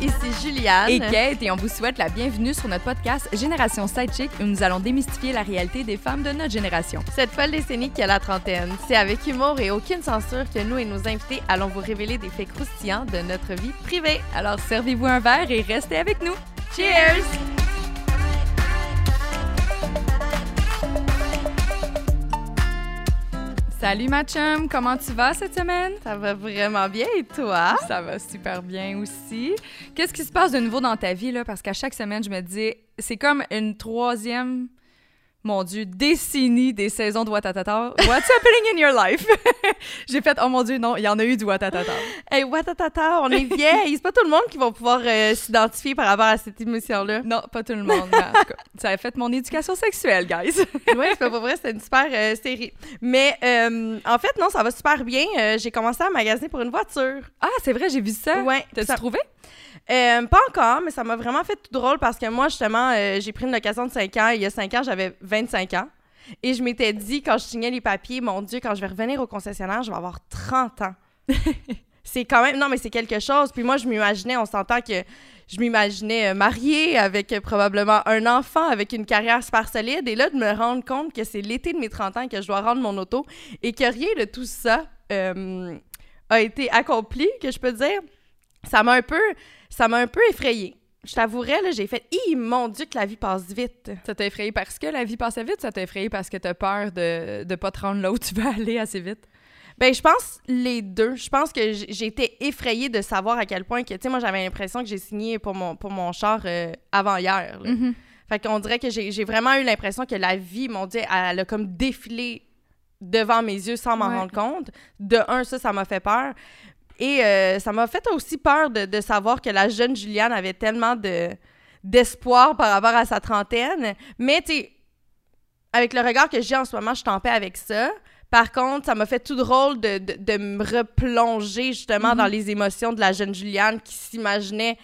ici Juliane. Et Kate, et on vous souhaite la bienvenue sur notre podcast Génération Sidechick où nous allons démystifier la réalité des femmes de notre génération. Cette folle décennie qui a la trentaine, c'est avec humour et aucune censure que nous et nos invités allons vous révéler des faits croustillants de notre vie privée. Alors servez-vous un verre et restez avec nous. Cheers! Salut ma chum, comment tu vas cette semaine? Ça va vraiment bien et toi? Ça va super bien aussi. Qu'est-ce qui se passe de nouveau dans ta vie là? Parce qu'à chaque semaine, je me dis, c'est comme une troisième mon Dieu, décennies des saisons de Watatata. What's happening in your life? J'ai fait, oh mon Dieu, non, il y en a eu du Watatata. Hey, Watatata, on est vieilles. C'est pas tout le monde qui va pouvoir euh, s'identifier par rapport à cette émission-là. Non, pas tout le monde. en tout cas, ça a fait mon éducation sexuelle, guys. oui, c'est pas vrai, c'est une super euh, série. Mais euh, en fait, non, ça va super bien. j'ai commencé à magasiner pour une voiture. Ah, c'est vrai, j'ai vu ça. Ouais. T'as-tu trouvé? Euh, pas encore, mais ça m'a vraiment fait tout drôle parce que moi, justement, euh, j'ai pris une location de 5 ans. Il y a 5 ans, j'avais 25 ans. Et je m'étais dit, quand je signais les papiers, mon Dieu, quand je vais revenir au concessionnaire, je vais avoir 30 ans. c'est quand même. Non, mais c'est quelque chose. Puis moi, je m'imaginais, on s'entend que je m'imaginais euh, mariée avec probablement un enfant, avec une carrière super solide. Et là, de me rendre compte que c'est l'été de mes 30 ans que je dois rendre mon auto et que rien de tout ça a été accompli, que je peux dire, ça m'a un peu ça m'a un peu effrayée. Je t'avouerais, là, j'ai fait « Hi, mon Dieu, que la vie passe vite! » Ça t'a effrayé parce que la vie passait vite? Ça t'a effrayé parce que t'as peur de ne pas te rendre là où tu veux aller assez vite? Ben, je pense les deux. Je pense que j'ai été effrayée de savoir à quel point que, tu sais, moi, j'avais l'impression que j'ai signé pour mon, pour mon char euh, avant hier. Mm-hmm. Fait qu'on dirait que j'ai vraiment eu l'impression que la vie, mon Dieu, elle, a comme défilé devant mes yeux sans m'en rendre compte. De un, ça, ça m'a fait peur. Et euh, ça m'a fait aussi peur de, savoir que la jeune Juliane avait tellement de d'espoir par rapport à sa trentaine. Mais, tu avec le regard que j'ai en ce moment, je t'en paix avec ça. Par contre, ça m'a fait tout drôle de, de, me replonger justement dans mhm. les émotions de la jeune Juliane qui s'imaginait...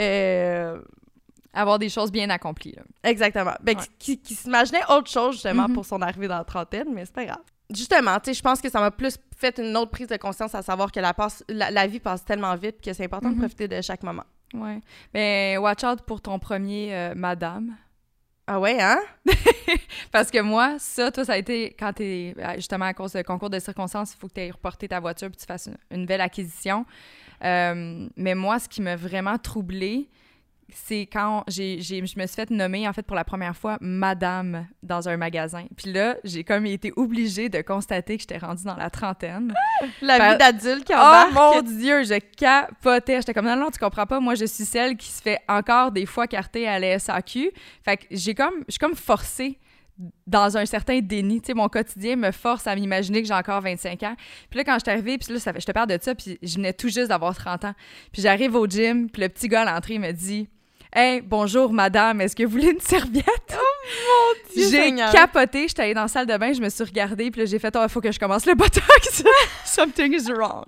Euh, avoir des choses bien accomplies. Exactement. Ben, qui, qui, s'imaginait autre chose justement mhm. pour son arrivée dans la trentaine, mais c'est pas grave justement, tu sais, je pense que ça m'a plus fait une autre prise de conscience à savoir que la, passe, la, vie passe tellement vite que c'est important de mhm. profiter de chaque moment. Ouais. Mais watch out pour ton premier euh, Madame. Ah ouais, hein? Parce que moi, ça, toi, ça a été quand t'es, euh, justement, à cause de concours de circonstances, il faut que tu aies reporté ta voiture puis tu fasses une, nouvelle acquisition. Euh, mais moi, ce qui m'a vraiment troublée, c'est quand j'ai, je me suis fait nommer, en fait, pour la première fois, madame dans un magasin. Puis là, j'ai comme été obligée de constater que j'étais rendue dans la trentaine. la vie d'adulte qui embarque. Oh mon Dieu, je capotais. J'étais comme, non, non, tu comprends pas, moi, je suis celle qui se fait encore des fois carter à la SAQ. Fait que j'ai comme, je suis comme forcée dans un certain déni. Tu sais, mon quotidien me force à m'imaginer que j'ai encore 25 ans. Puis là, quand je suis arrivée, puis là, ça fait, je te parle de ça, puis je venais tout juste d'avoir 30 ans. Puis j'arrive au gym, puis le petit gars à l'entrée me dit Hey, bonjour madame, est-ce que vous voulez une serviette? Oh mon dieu! J'ai capoté, j'étais allée dans la salle de bain, je me suis regardée, puis j'ai fait, oh, il faut que je commence le botox. Something is wrong.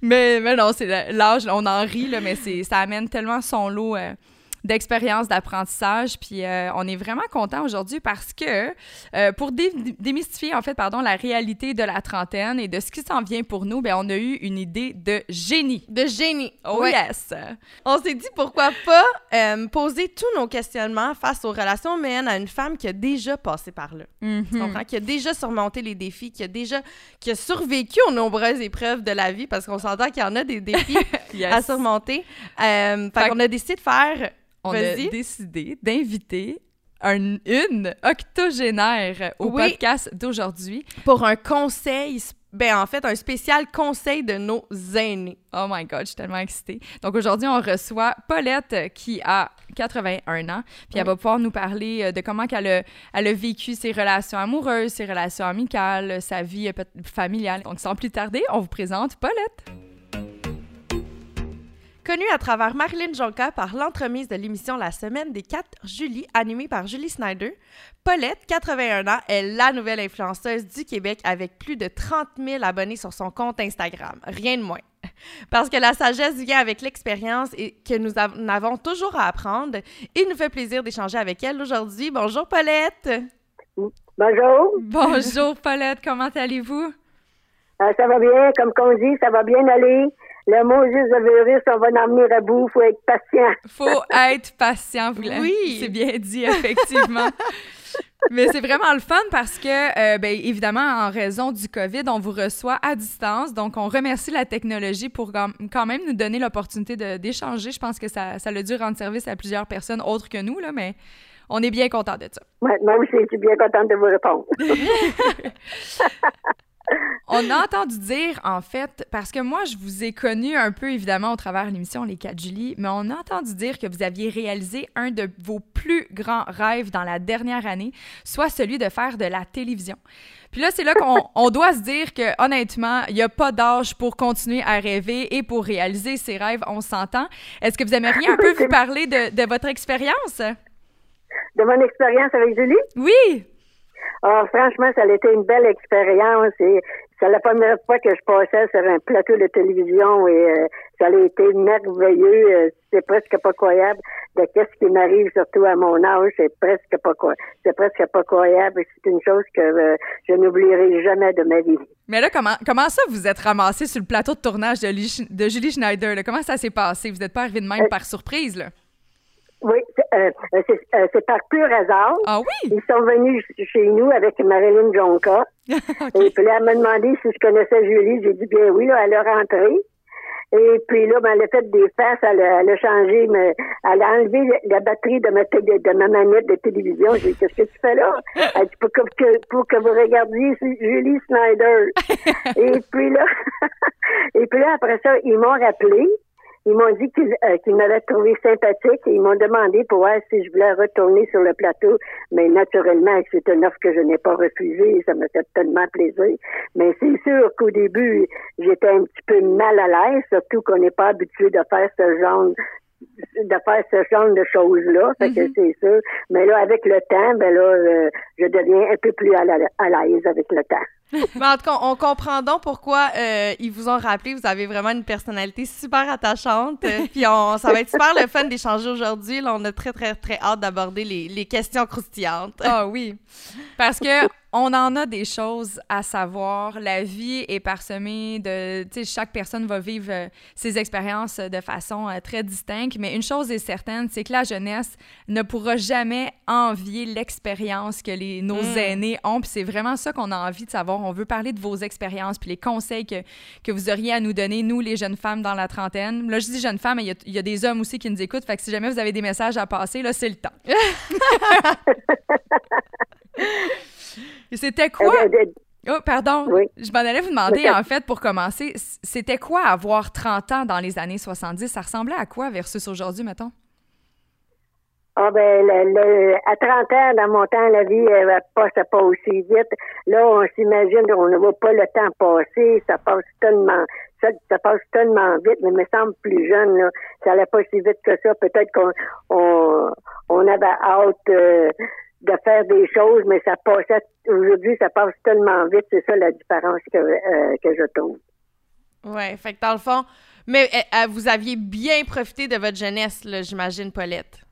Mais, mais non, c'est l'âge, on en rit, là, mais ça amène tellement son lot. Euh, d'expérience d'apprentissage. Puis euh, on est vraiment content aujourd'hui parce que euh, pour démystifier en fait pardon la réalité de la trentaine et de ce qui s'en vient pour nous, ben on a eu une idée de génie. De génie. Oh yes. On s'est dit pourquoi pas euh, poser tous nos questionnements face aux relations humaines à une femme qui a déjà passé par là. Mm-hmm. Qui a déjà surmonté les défis, qui a déjà qui a survécu aux nombreuses épreuves de la vie parce qu'on s'entend qu'il y en a des défis à surmonter. fait, fait qu'on a décidé de faire on a décidé d'inviter une octogénaire au podcast d'aujourd'hui. Pour un conseil, ben en fait, un spécial conseil de nos aînés. Oh my God, je suis tellement excitée. Donc aujourd'hui, on reçoit Paulette qui a 81 ans, puis elle va pouvoir nous parler euh, de comment elle a, elle a vécu ses relations amoureuses, ses relations amicales, sa vie euh, familiale. Donc sans plus tarder, on vous présente Paulette. Connue à travers Marilyn Jonca par l'entremise de l'émission La Semaine des 4 Julie, animée par Julie Snyder, Paulette, 81 ans, est la nouvelle influenceuse du Québec avec plus de 30 000 abonnés sur son compte Instagram. Rien de moins. Parce que la sagesse vient avec l'expérience et que nous, avons toujours à apprendre. Il nous fait plaisir d'échanger avec elle aujourd'hui. Bonjour Paulette. Bonjour. Bonjour Paulette, comment allez-vous? Euh, ça va bien, comme on dit, ça va bien aller? Le mot juste de virus, on va en venir à bout. Faut être patient. Faut être patient, vous Oui. C'est bien dit, effectivement. Mais c'est vraiment le fun parce que, euh, ben, évidemment, en raison du COVID, on vous reçoit à distance. Donc, on remercie la technologie pour quand même nous donner l'opportunité d'échanger. Je pense que ça, ça a dû rendre service à plusieurs personnes autres que nous, là, mais on est bien content de ça. Oui, moi aussi, je suis bien contente de vous répondre. On a entendu dire, en fait, parce que moi, je vous ai connu un peu, évidemment, au travers de l'émission Les 4 Julie, mais on a entendu dire que vous aviez réalisé un de vos plus grands rêves dans la dernière année, soit celui de faire de la télévision. Puis là, c'est là qu'on doit se dire que, honnêtement, il n'y a pas d'âge pour continuer à rêver et pour réaliser ses rêves, on s'entend. Est-ce que vous aimeriez un peu vous parler de, de votre expérience? De mon expérience avec Julie? Oui! Ah, franchement, ça a été une belle expérience et c'est la première fois que je passais sur un plateau de télévision et euh, ça a été merveilleux. Euh, c'est presque pas croyable de qu'est-ce qui m'arrive, surtout à mon âge. C'est presque pas c'est presque pas croyable. C'est une chose que euh, je n'oublierai jamais de ma vie. Mais là, comment, comment ça vous êtes ramassé sur le plateau de tournage de, de Julie Schneider? Comment ça s'est passé? Vous n'êtes pas arrivé de même par surprise, là? Oui, euh, euh, euh, c'est par pur hasard. Ah oui? Ils sont venus chez nous avec Marilyn Jonka. Et puis là, elle m'a demandé si je connaissais Julie. J'ai dit bien oui, là, elle est rentrée. Et puis là, ben, elle a fait des faces, elle a, elle a changé, mais elle a enlevé la batterie de ma, de, ma manette de télévision. J'ai dit, qu'est-ce que tu fais là? Elle dit, pour que, pour que vous regardiez Julie Snyder. et puis là, et puis là, après ça, ils m'ont rappelé. Ils m'ont dit qu'ils euh, m'avaient trouvé sympathique et ils m'ont demandé pour voir si je voulais retourner sur le plateau. Mais naturellement, c'est une offre que je n'ai pas refusée et ça me fait tellement plaisir. Mais c'est sûr qu'au début, j'étais un petit peu mal à l'aise, surtout qu'on n'est pas habitué de faire ce genre de faire ce genre de choses-là, fait que mm-hmm. c'est sûr. Mais là, avec le temps, ben là, euh, je deviens un peu plus à l'aise avec le temps. Mais en tout cas, on comprend donc pourquoi euh, ils vous ont rappelé. Vous avez vraiment une personnalité super attachante. Euh, puis on, ça va être super le fun d'échanger aujourd'hui. Là, on a très, très, très hâte d'aborder les, les questions croustillantes. Ah oui. Parce que on en a des choses à savoir. La vie est parsemée de, tu sais, chaque personne va vivre euh, ses expériences de façon très distincte, mais une chose est certaine, c'est que la jeunesse ne pourra jamais envier l'expérience que les, nos mm. aînés ont, puis c'est vraiment ça qu'on a envie de savoir. On veut parler de vos expériences, puis les conseils que, que vous auriez à nous donner, nous, les jeunes femmes dans la trentaine. Là, je dis jeunes femmes, mais il y, a des hommes aussi qui nous écoutent, fait que si jamais vous avez des messages à passer, là, c'est le temps. c'était quoi? Eh oh, pardon. Je m'en allais vous demander, en fait, pour commencer, c'était quoi avoir 30 ans dans les années 70? Ça ressemblait à quoi versus aujourd'hui, mettons? Ah ben, le, à 30 ans, dans mon temps, la vie ne passe pas aussi vite. Là, on s'imagine, on ne voit pas le temps passer, ça passe tellement, ça, passe tellement vite, mais il me semble plus jeune, là, ça allait pas si vite que ça. Peut-être qu'on on, on avait hâte euh, de faire des choses, mais ça passait aujourd'hui, ça passe tellement vite, c'est ça la différence que, euh, que je trouve. Oui, fait que dans le fond, mais eh, eh, vous aviez bien profité de votre jeunesse, j'imagine, Paulette.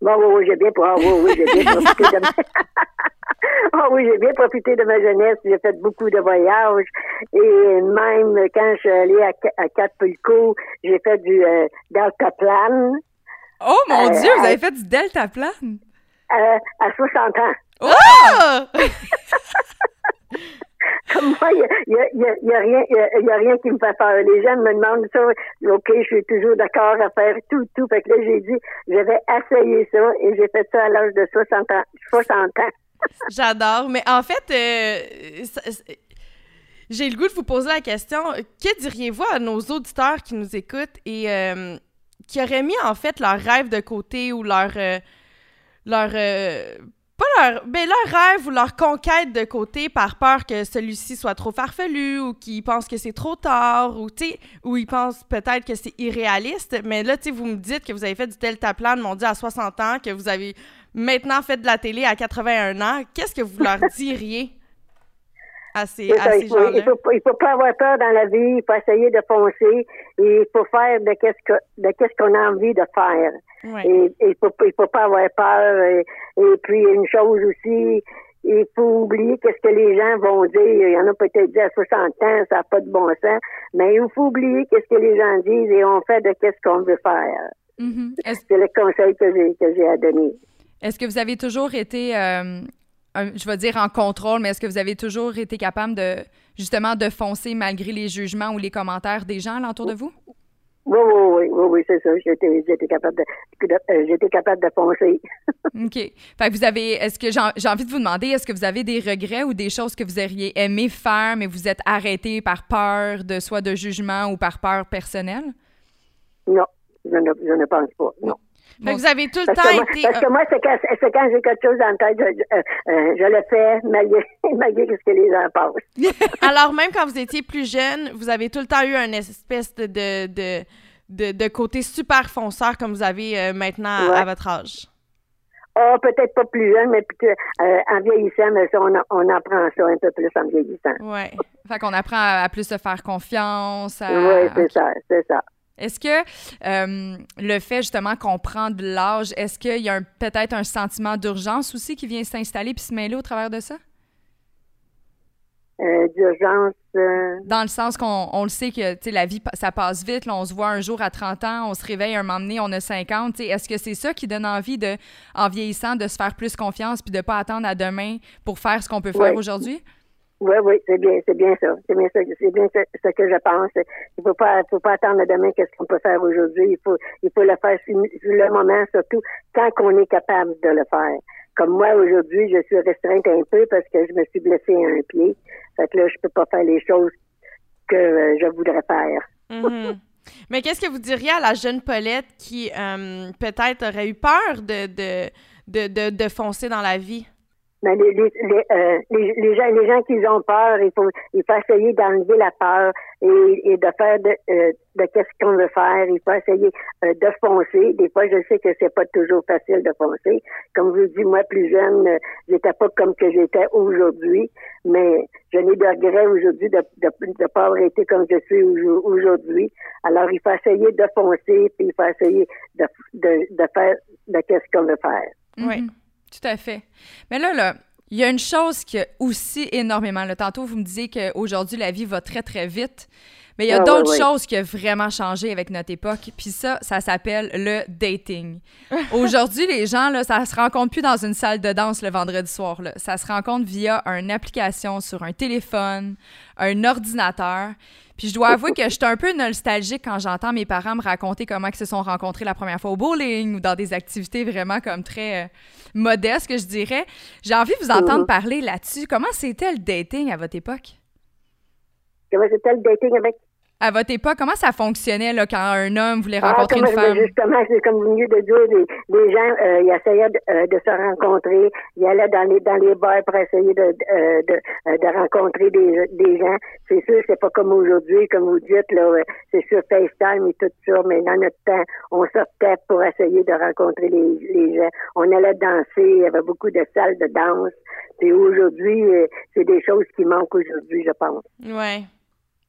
Bon, oui, oui, j'ai bien, oui, oui, j'ai bien profité de ma... oh, oui, j'ai bien profité de ma jeunesse. J'ai fait beaucoup de voyages. Et même quand je suis allée à, à Capulco, j'ai fait du euh, deltaplane. Oh mon euh, Dieu, vous avez fait du deltaplane? Euh, à 60 ans. Oh! Comme moi, il n'y a, y a, rien, y a, rien qui me fait peur. Les gens me demandent ça. OK, je suis toujours d'accord à faire tout, tout. Fait que là, j'ai dit, je vais essayer ça. Et j'ai fait ça à l'âge de 60 ans. 60 ans. J'adore. Mais en fait, euh, j'ai le goût de vous poser la question. Que diriez-vous à nos auditeurs qui nous écoutent et euh, qui auraient mis, en fait, leur rêve de côté ou leur... Euh, leur pas leur ben leur rêve ou leur conquête de côté par peur que celui-ci soit trop farfelu ou qu'ils pensent que c'est trop tard ou tu ou ils pensent peut-être que c'est irréaliste. Mais là tu vous me dites que vous avez fait du Delta Plan mon dieu à 60 ans que vous avez maintenant fait de la télé à 81 ans. Qu'est-ce que vous leur diriez? À ces, à ces gens-là il faut, il faut pas avoir peur dans la vie il faut essayer de foncer et il faut faire de qu'est-ce que de qu'est-ce qu'on a envie de faire et il faut, faut pas avoir peur. Et, puis, une chose aussi, il faut oublier qu'est-ce que les gens vont dire. Il y en a peut-être dit à 60 ans, ça n'a pas de bon sens, mais il faut oublier qu'est-ce que les gens disent et on fait de qu'est-ce qu'on veut faire. Mm-hmm. C'est le conseil que j'ai que j'ai à donner. Est-ce que vous avez toujours été, euh, je vais dire en contrôle, mais est-ce que vous avez toujours été capable de justement de foncer malgré les jugements ou les commentaires des gens alentour de vous? Oui, oui, oui, oui, c'est ça. J'étais capable de, euh, j'étais capable de foncer. OK. Fait que vous avez, est-ce que j'ai envie de vous demander, est-ce que vous avez des regrets ou des choses que vous auriez aimé faire, mais vous êtes arrêté par peur de soit de jugement ou par peur personnelle? Non, je ne, je ne pense pas. Non. Fait que vous avez tout le temps été. Parce que moi, c'est quand, quand j'ai quelque chose dans la tête, je, euh, euh, je le fais malgré, malgré ce que les gens pensent. Alors, même quand vous étiez plus jeune, vous avez tout le temps eu un espèce de, de, de, de côté super fonceur comme vous avez euh, maintenant à, votre âge. Oh, peut-être pas plus jeune, mais en vieillissant, mais ça, on, on, apprend ça un peu plus en vieillissant. Oui. Fait qu'on apprend à, plus se faire confiance. Oui, c'est ça, c'est ça. Est-ce que euh, le fait justement qu'on prend de l'âge, est-ce qu'il y a peut-être un sentiment d'urgence aussi qui vient s'installer puis se mêler au travers de ça? Euh, d'urgence. Euh, Dans le sens qu'on le sait que la vie, ça passe vite. on se voit un jour à 30 ans, on se réveille un moment donné, on a 50. Est-ce que c'est ça qui donne envie, de, en vieillissant, de se faire plus confiance puis de ne pas attendre à demain pour faire ce qu'on peut faire aujourd'hui? Oui, oui, c'est bien, c'est bien ça. C'est bien ça, c'est bien ce, que je pense. Il faut pas, faut pas attendre demain qu'est-ce qu'on peut faire aujourd'hui. Il faut, il faut le faire sur le moment, surtout quand on est capable de le faire. Comme moi, aujourd'hui, je suis restreinte un peu parce que je me suis blessée à un pied. Fait que là, je peux pas faire les choses que euh, je voudrais faire. Mm-hmm. Mais qu'est-ce que vous diriez à la jeune Paulette qui, euh, peut-être, aurait eu peur de, de, de, de, de foncer dans la vie? Mais les, les, les, euh, les, les, gens, les gens qui ont peur, il faut, il faut essayer d'enlever la peur et, et de faire de, euh, de qu'est-ce qu'on veut faire. Il faut essayer euh, de foncer. Des fois, je sais que c'est pas toujours facile de foncer. Comme je vous dis, moi, plus jeune, euh, j'étais pas comme que j'étais aujourd'hui, mais je n'ai de regret aujourd'hui de ne de, de pas avoir été comme je suis aujourd'hui. Alors, il faut essayer de foncer, puis il faut essayer de, de, de faire de qu'est-ce qu'on veut faire. Oui. Mm-hmm. Tout à fait. Mais là, là, il y a une chose qui aussi énormément. Le tantôt, vous me disiez qu'aujourd'hui, la vie va très, très vite. Mais il y a ah, d'autres choses qui ont vraiment changé avec notre époque. Puis ça, ça s'appelle le dating. Aujourd'hui, les gens, là, ça se rencontre plus dans une salle de danse le vendredi soir. Là. Ça se rencontre via une application sur un téléphone, un ordinateur. Puis je dois avouer que je suis un peu nostalgique quand j'entends mes parents me raconter comment ils se sont rencontrés la première fois au bowling ou dans des activités vraiment comme très euh, modestes, que je dirais. J'ai envie de vous entendre mhm. parler là-dessus. Comment c'était le dating à votre époque? Comment c'était le dating avec à votre époque, comment ça fonctionnait là, quand un homme voulait ah, rencontrer une femme? Justement, c'est comme vous venez de dire, les, gens, euh, ils essayaient euh, de, se rencontrer, ils allaient dans les dans les bars pour essayer de euh, de, de, rencontrer des, des gens. C'est sûr, c'est pas comme aujourd'hui, comme vous dites, là, c'est sur FaceTime et tout ça, mais dans notre temps, on sortait pour essayer de rencontrer les, les gens. On allait danser, il y avait beaucoup de salles de danse. Et aujourd'hui, c'est des choses qui manquent aujourd'hui, je pense. Ouais.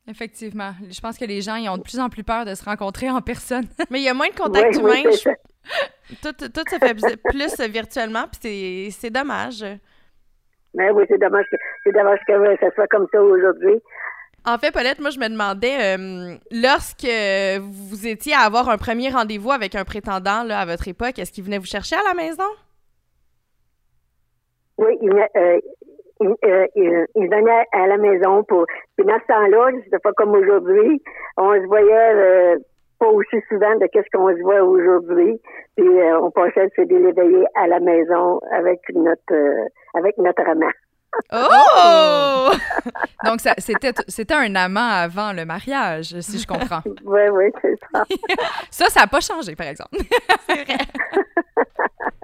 Effectivement. Je pense que les gens ils ont de plus en plus peur de se rencontrer en personne. Mais il y a moins de contact humain. tout, tout, se fait plus virtuellement, puis c'est dommage. Mais oui, c'est dommage, que, c'est dommage que ça soit comme ça aujourd'hui. En fait, Paulette, moi, je me demandais, euh, lorsque vous étiez à avoir un premier rendez-vous avec un prétendant là, à votre époque, est-ce qu'il venait vous chercher à la maison? Oui, il, euh, euh, il, il, venait à la maison pour. Puis dans ce temps-là, c'était pas comme aujourd'hui. On se voyait euh, pas aussi souvent de qu'est-ce qu'on se voit aujourd'hui. Puis euh, on pensait se l'éveiller à la maison avec notre avec notre amant. Oh! Donc, c'était, c'était un amant avant le mariage, si je comprends. oui, oui, c'est ça. ça, ça n'a pas changé, par exemple. c'est vrai.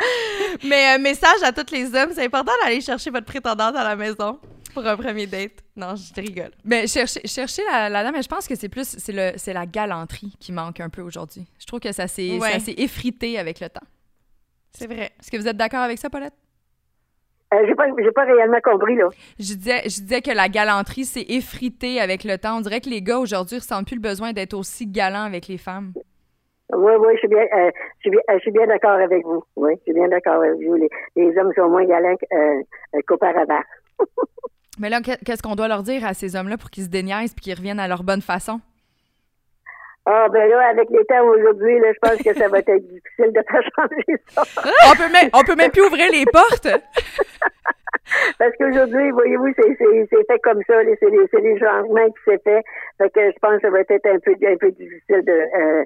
Mais un euh, message à tous les hommes, c'est important d'aller chercher votre prétendante à la maison pour un premier date. Non, je rigole. Mais chercher, chercher la, la dame, je pense que c'est plus c'est le c'est la galanterie qui manque un peu aujourd'hui. Je trouve que ça s'est effrité avec le temps. C'est vrai. Est-ce que vous êtes d'accord avec ça, Paulette? Euh, j'ai pas, pas réellement compris, là. Je disais, je disais que la galanterie s'est effritée avec le temps. On dirait que les gars aujourd'hui ressentent plus le besoin d'être aussi galants avec les femmes. Oui, oui, je suis bien, euh, je suis bien, je suis bien d'accord avec vous. Oui, je suis bien d'accord avec vous. Les, les hommes sont moins galants euh, qu'auparavant. Mais là, qu'est-ce qu'on doit leur dire à ces hommes-là pour qu'ils se déniaisent et qu'ils reviennent à leur bonne façon? Ah, ben là, avec les temps aujourd'hui, là, je pense que ça va être difficile de faire changer ça. on peut même, on peut même plus ouvrir les portes. Parce qu'aujourd'hui, voyez-vous, c'est fait comme ça, c'est les, les changements qui s'est fait. Fait que je pense que ça va être un peu, un peu difficile de euh,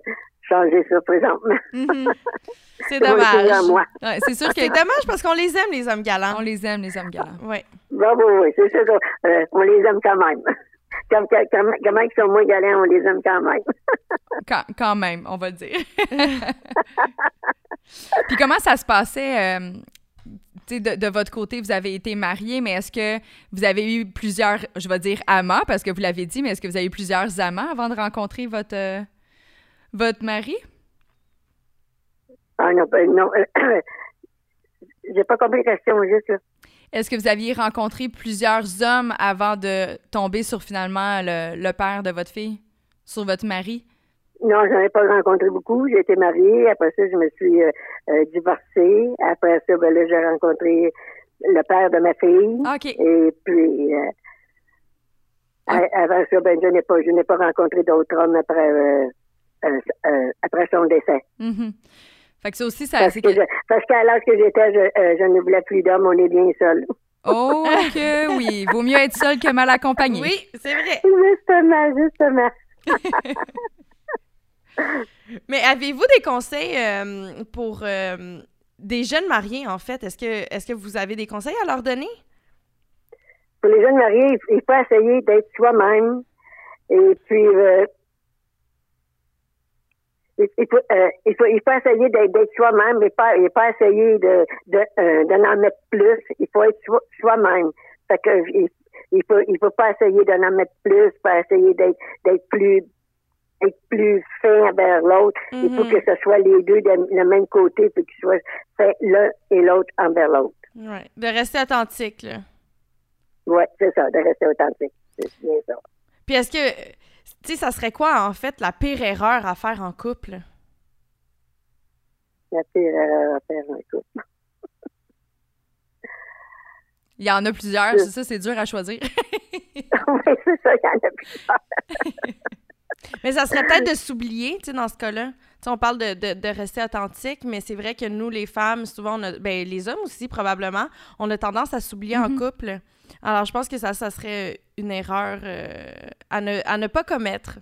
changer ça présentement. Mm-hmm. C'est dommage. Ouais, c'est sûr que c'est dommage parce qu'on les aime, les hommes galants. On les aime, les hommes galants. Oui. Bravo, oui, c'est ça. Euh, on les aime quand même. Comme, comment ils sont moins galants, on les aime quand même. quand, quand, même, on va le dire. Puis comment ça se passait euh, de, de, votre côté? Vous avez été mariés, mais est-ce que vous avez eu plusieurs, je vais dire amants, parce que vous l'avez dit, mais est-ce que vous avez eu plusieurs amants avant de rencontrer votre, euh, votre mari? Ah non, ben, non. J'ai pas compris la question, juste là. Est-ce que vous aviez rencontré plusieurs hommes avant de tomber sur finalement le, père de votre fille, sur votre mari? Non, j'en ai pas rencontré beaucoup. J'ai été mariée. Après ça, je me suis euh, euh, divorcée. Après ça, ben là, j'ai rencontré le père de ma fille. OK. Et puis, euh, ah. avant ça, ben, je n'ai pas, je n'ai pas rencontré d'autres hommes après, après son décès. Mm fait que ça aussi, ça. Parce, parce qu'à l'âge que j'étais, je, euh, je, ne voulais plus d'hommes, on est bien seul. Oh, que oui. Vaut mieux être seul que mal accompagné. Oui, c'est vrai. Justement, justement. Mais avez-vous des conseils euh, pour euh, des jeunes mariés, en fait? Est-ce que, est-ce que vous avez des conseils à leur donner? Pour les jeunes mariés, il faut essayer d'être soi-même et puis il, faut, euh, il, faut, il faut essayer d'être soi-même, mais pas, et pas essayer de, de, euh, d'en mettre plus. Il faut être soi-même. Fait que, il, il faut, il faut pas essayer d'en mettre plus, pas essayer d'être, d'être plus, être plus fin envers l'autre. Il faut mm-hmm. que ce soit les deux de le même côté, puis qu'ils soient faits l'un et l'autre envers l'autre. Ouais. De rester authentique, là. Oui, c'est ça, de rester authentique. C'est bien ça. Puis est-ce que tu sais, ça serait quoi, en fait, la pire erreur à faire en couple? La pire erreur à faire en couple. Il y en a plusieurs, c'est ça, c'est dur à choisir. oui, c'est ça, il y en a plusieurs. mais ça serait peut-être de s'oublier, tu sais, dans ce cas-là. Tu sais, on parle de, de, de rester authentique, mais c'est vrai que nous, les femmes, souvent, on a, ben, les hommes aussi, probablement, on a tendance à s'oublier en mm-hmm. couple. Alors, je pense que ça, ça serait une erreur euh, à, ne, à ne pas commettre.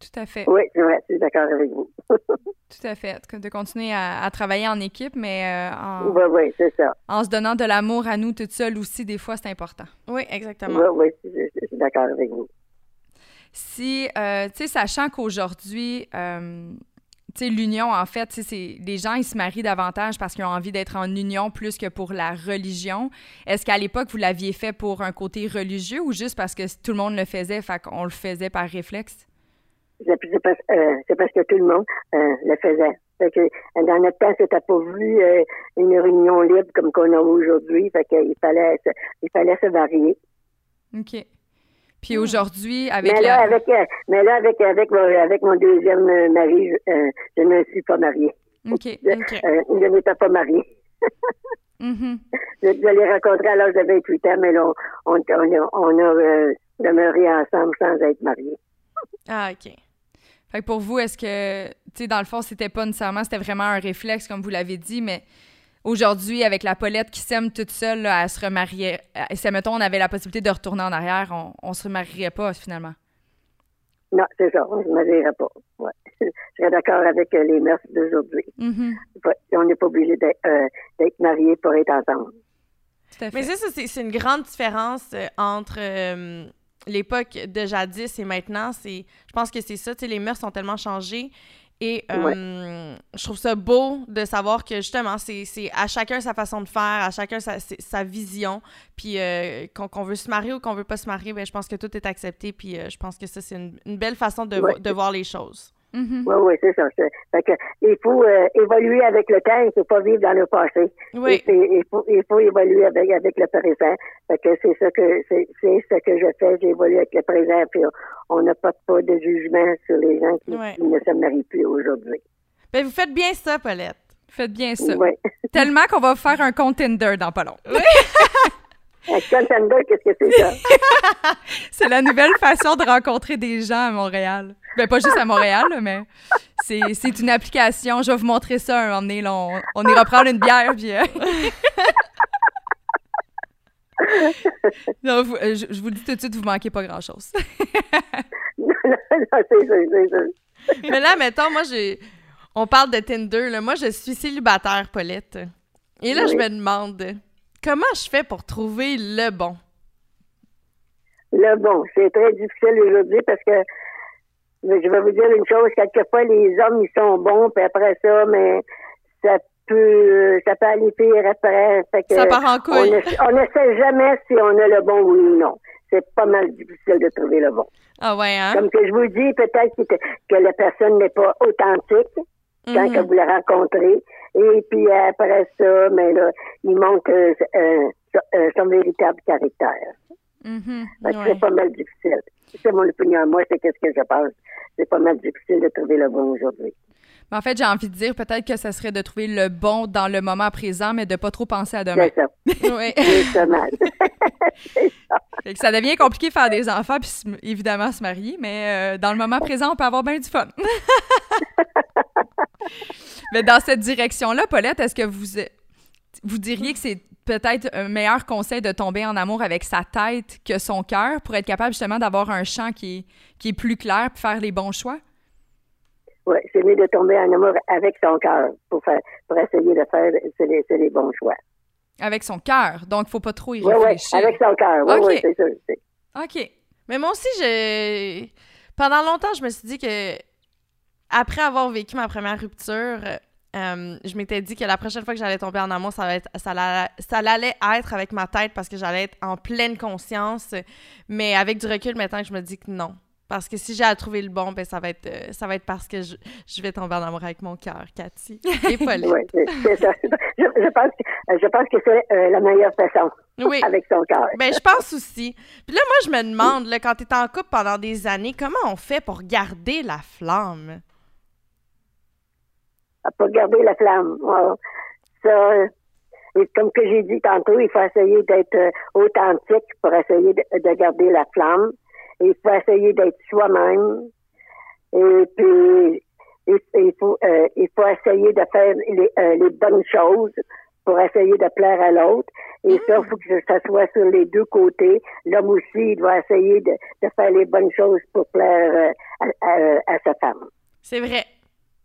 Tout à fait. Oui, c'est vrai, je suis d'accord avec vous. Tout à fait. De continuer à, travailler en équipe, mais euh, en, oui, oui, c'est ça. en se donnant de l'amour à nous toutes seules aussi, des fois, c'est important. Oui, exactement. Oui, oui, je, suis d'accord avec vous. Si, euh, tu sais, sachant qu'aujourd'hui, l'union, en fait, c'est les gens, ils se marient davantage parce qu'ils ont envie d'être en union plus que pour la religion. Est-ce qu'à l'époque, vous l'aviez fait pour un côté religieux ou juste parce que tout le monde le faisait, fait qu'on le faisait par réflexe? C'est parce, euh, parce, que tout le monde euh, le faisait. Fait que, dans notre temps, c'était pas vu euh, une réunion libre comme qu'on a aujourd'hui. Fait qu'il fallait, il fallait se varier. OK. Puis aujourd'hui, avec mais là, avec, euh, mais là, avec, avec, mon, avec mon deuxième mari, je, euh, je ne suis pas mariée. OK. Je, euh, je n'étais pas mariée. mm-hmm. je, je l'ai rencontré à l'âge de 28 ans, mais là, on, on, on a demeuré ensemble sans être mariés. Ah, OK. Fait que pour vous, est-ce que, tu sais, dans le fond, c'était pas nécessairement, c'était vraiment un réflexe, comme vous l'avez dit, mais aujourd'hui, avec la Paulette qui s'aime toute seule, là, elle se remarier. Et si, mettons, on avait la possibilité de retourner en arrière, on, ne se remarierait pas, finalement. Non, c'est ça, on ne se marierait pas. Ouais. Je serais d'accord avec euh, les mœurs d'aujourd'hui. Mm-hmm. On n'est pas obligé euh, d'être marié pour être ensemble. Mais ça, c'est une grande différence euh, entre l'époque de jadis et maintenant. Je pense que c'est ça, les mœurs sont tellement changées. Et euh, je trouve ça beau de savoir que justement, c'est à chacun sa façon de faire, à chacun sa, sa vision. Puis euh, qu'on veut se marier ou qu'on veut pas se marier, ben, je pense que tout est accepté. Puis euh, je pense que ça, c'est une, belle façon de, de voir les choses. Oui, mm-hmm. oui, c'est ça. il faut évoluer avec le temps, il ne faut pas vivre dans le passé. Oui. il, faut, il faut évoluer avec, avec le présent. Fait que c'est ça que c'est ce que je fais. J'évolue avec le présent, puis on n'a pas, pas de jugement sur les gens qui, ne se marient plus aujourd'hui. Ben, vous faites bien ça, Paulette. Faites bien ça. Tellement qu'on va faire un compte Tinder dans pas long. Tinder, qu'est-ce que c'est ça? c'est la nouvelle façon de rencontrer des gens à Montréal. Ben, pas juste à Montréal, mais c'est une application. Je vais vous montrer ça un moment donné. on, on ira prendre une bière, puis... Euh, non, euh, je, vous le dis tout de suite, vous manquez pas grand-chose. non, non, c'est ça, c'est ça. Mais là, mettons, moi, j'ai... On parle de Tinder, là. Moi, je suis célibataire, Paulette. Et là, je me demande, comment je fais pour trouver le bon? Le bon, c'est très difficile aujourd'hui parce que je vais vous dire une chose, quelquefois les hommes ils sont bons, puis après ça, mais ça peut ça peut aller pire après. ça part en couille. On ne sait jamais si on a le bon ou non. C'est pas mal difficile de trouver le bon. Ah ouais, hein? Comme que je vous dis, peut-être que, que la personne n'est pas authentique quand mhm. vous la rencontrez. Et puis après ça, mais là, il manque euh, euh, euh, son véritable caractère. Mhm. C'est pas mal difficile. C'est mon opinion. Moi, c'est qu'est-ce que je pense. C'est pas mal difficile de trouver le bon aujourd'hui. En fait, j'ai envie de dire peut-être que ce serait de trouver le bon dans le moment présent, mais de pas trop penser à demain. C'est ça. oui. C'est ça. ça devient compliqué de faire des enfants puis évidemment se marier, mais dans le moment présent, on peut avoir bien du fun. Mais dans cette direction-là, Paulette, est-ce que vous, vous diriez que c'est peut-être un meilleur conseil de tomber en amour avec sa tête que son cœur pour être capable justement d'avoir un champ qui est, qui est plus clair pour faire les bons choix? Oui, c'est mieux de tomber en amour avec son cœur pour, faire, pour essayer de faire les, bons choix. Avec son cœur, donc il ne faut pas trop y réfléchir. Oui, avec son cœur, oui, oui, c'est ça. OK. Mais moi aussi, j'ai... Pendant longtemps, je me suis dit que après avoir vécu ma première rupture, euh, je m'étais dit que la prochaine fois que j'allais tomber en amour, ça, allait être, ça, allait, être avec ma tête parce que j'allais être en pleine conscience. Mais avec du recul, maintenant, je me dis que non. Parce que si j'ai à trouver le bon, ben ça va être euh, ça va être parce que je, je, vais tomber en amour avec mon cœur, Cathy. Et Pauline. oui, c'est ça. Je, pense que, je pense que c'est euh, la meilleure façon. Oui. Avec son cœur. Ben, je pense aussi. Puis là, moi, je me demande, là, quand tu es en couple pendant des années, comment on fait pour garder la flamme? Pour garder la flamme. Ça, et comme que j'ai dit tantôt, il faut essayer d'être euh, authentique pour essayer de, garder la flamme. il faut essayer d'être soi-même. Et puis, il, faut, euh, il faut essayer de faire les, euh, les, bonnes choses pour essayer de plaire à l'autre. Et ça, il faut que ça soit sur les deux côtés. L'homme aussi, il doit essayer de, de, faire les bonnes choses pour plaire à, à sa femme. C'est vrai.